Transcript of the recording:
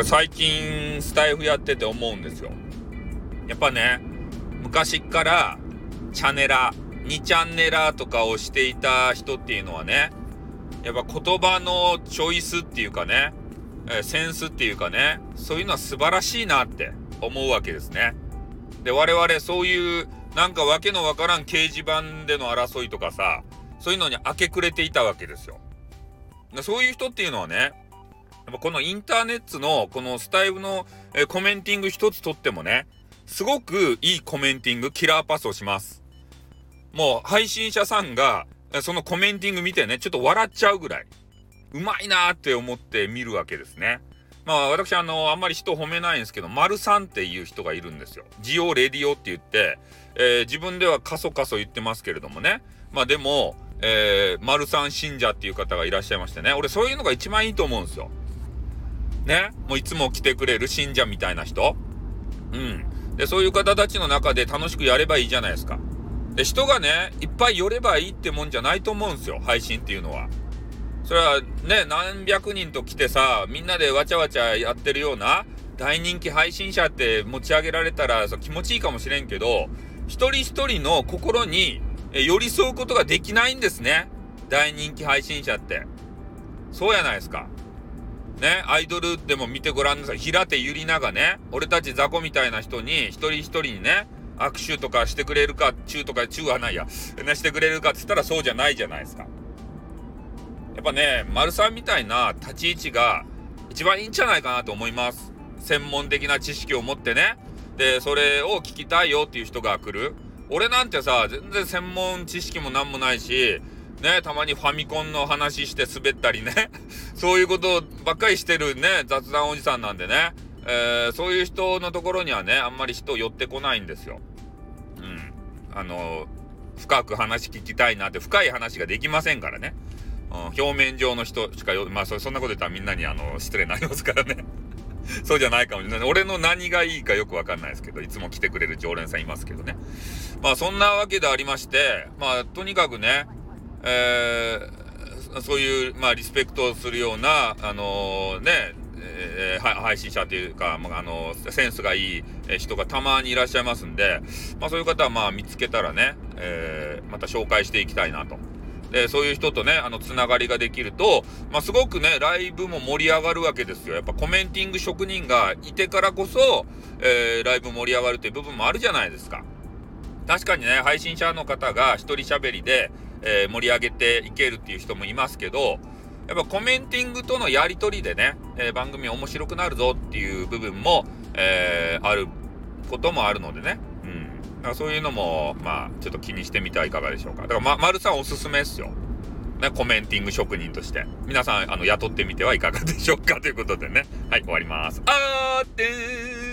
れ最近スタイフやってて思うんですよ。やっぱね、昔からチャネラ、2チャンネラとかをしていた人っていうのはね、やっぱ言葉のチョイスっていうかね、えセンスっていうかね、そういうのは素晴らしいなって思うわけですね。で、我々そういうなんかわけのわからん掲示板での争いとかさ、そういうのに明け暮れていたわけですよ。そういう人っていうのはね、やっぱこのインターネットのこのスタイルの、えコメンティング一つとってもね、すごくいいコメンティング、キラーパスをします。もう配信者さんがそのコメンティング見てね、ちょっと笑っちゃうぐらい、うまいなーって思って見るわけですね。まあ私あの、あんまり人褒めないんですけど、丸さんっていう人がいるんですよ。ジオレディオって言って、えー、自分ではカソカソ言ってますけれどもね。まあでも、えー、丸さん信者っていう方がいらっしゃいましてね。俺そういうのが一番いいと思うんですよ。ね。もういつも来てくれる信者みたいな人。うん。で、そういう方たちの中で楽しくやればいいじゃないですか。で、人がね、いっぱい寄ればいいってもんじゃないと思うんですよ。配信っていうのは。それはね、何百人と来てさ、みんなでわちゃわちゃやってるような大人気配信者って持ち上げられたら気持ちいいかもしれんけど、一人一人の心に寄り添うことができないんですね。大人気配信者って。そうやないですか。ね、アイドルでも見てごらんなさい。平手ゆりながね、俺たち雑魚みたいな人に、一人一人にね、握手とかしてくれるか、チューとか、チューはないや、ね、してくれるかって言ったらそうじゃないじゃないですか。やっぱね、丸さんみたいな立ち位置が一番いいんじゃないかなと思います。専門的な知識を持ってね。で、それを聞きたいよっていう人が来る。俺なんてさ、全然専門知識もなんもないし、ね、たまにファミコンの話して滑ったりね、そういうことばっかりしてるね、雑談おじさんなんでね、えー、そういう人のところにはね、あんまり人寄ってこないんですよ。うん。あの、深く話聞きたいなって、深い話ができませんからね。うん、表面上の人しかよ、まあそそんなこと言ったらみんなにあの、失礼になりますからね。そうじゃないかもしれない。俺の何がいいかよくわかんないですけど、いつも来てくれる常連さんいますけどね。まあそんなわけでありまして、まあとにかくね、えー、そういう、まあリスペクトをするような、あのー、ね、えー、配信者というか、まあ、あの、センスがいい人がたまにいらっしゃいますんで、まあそういう方はまあ見つけたらね、えー、また紹介していきたいなと。で、そういう人とね、あの、つながりができると、まあ、すごくね、ライブも盛り上がるわけですよ。やっぱコメンティング職人がいてからこそ、えー、ライブ盛り上がるっていう部分もあるじゃないですか。確かにね、配信者の方が一人喋りで、えー、盛り上げていけるっていう人もいますけど、やっぱコメンティングとのやりとりでね、えー、番組面白くなるぞっていう部分も、えー、あることもあるのでね。うんだからそういうのも、まあ、ちょっと気にしてみてはいかがでしょうか。だから、ま、丸さんおすすめっすよ。ね、コメンティング職人として。皆さん、あの、雇ってみてはいかがでしょうかということでね。はい、終わります。あーてー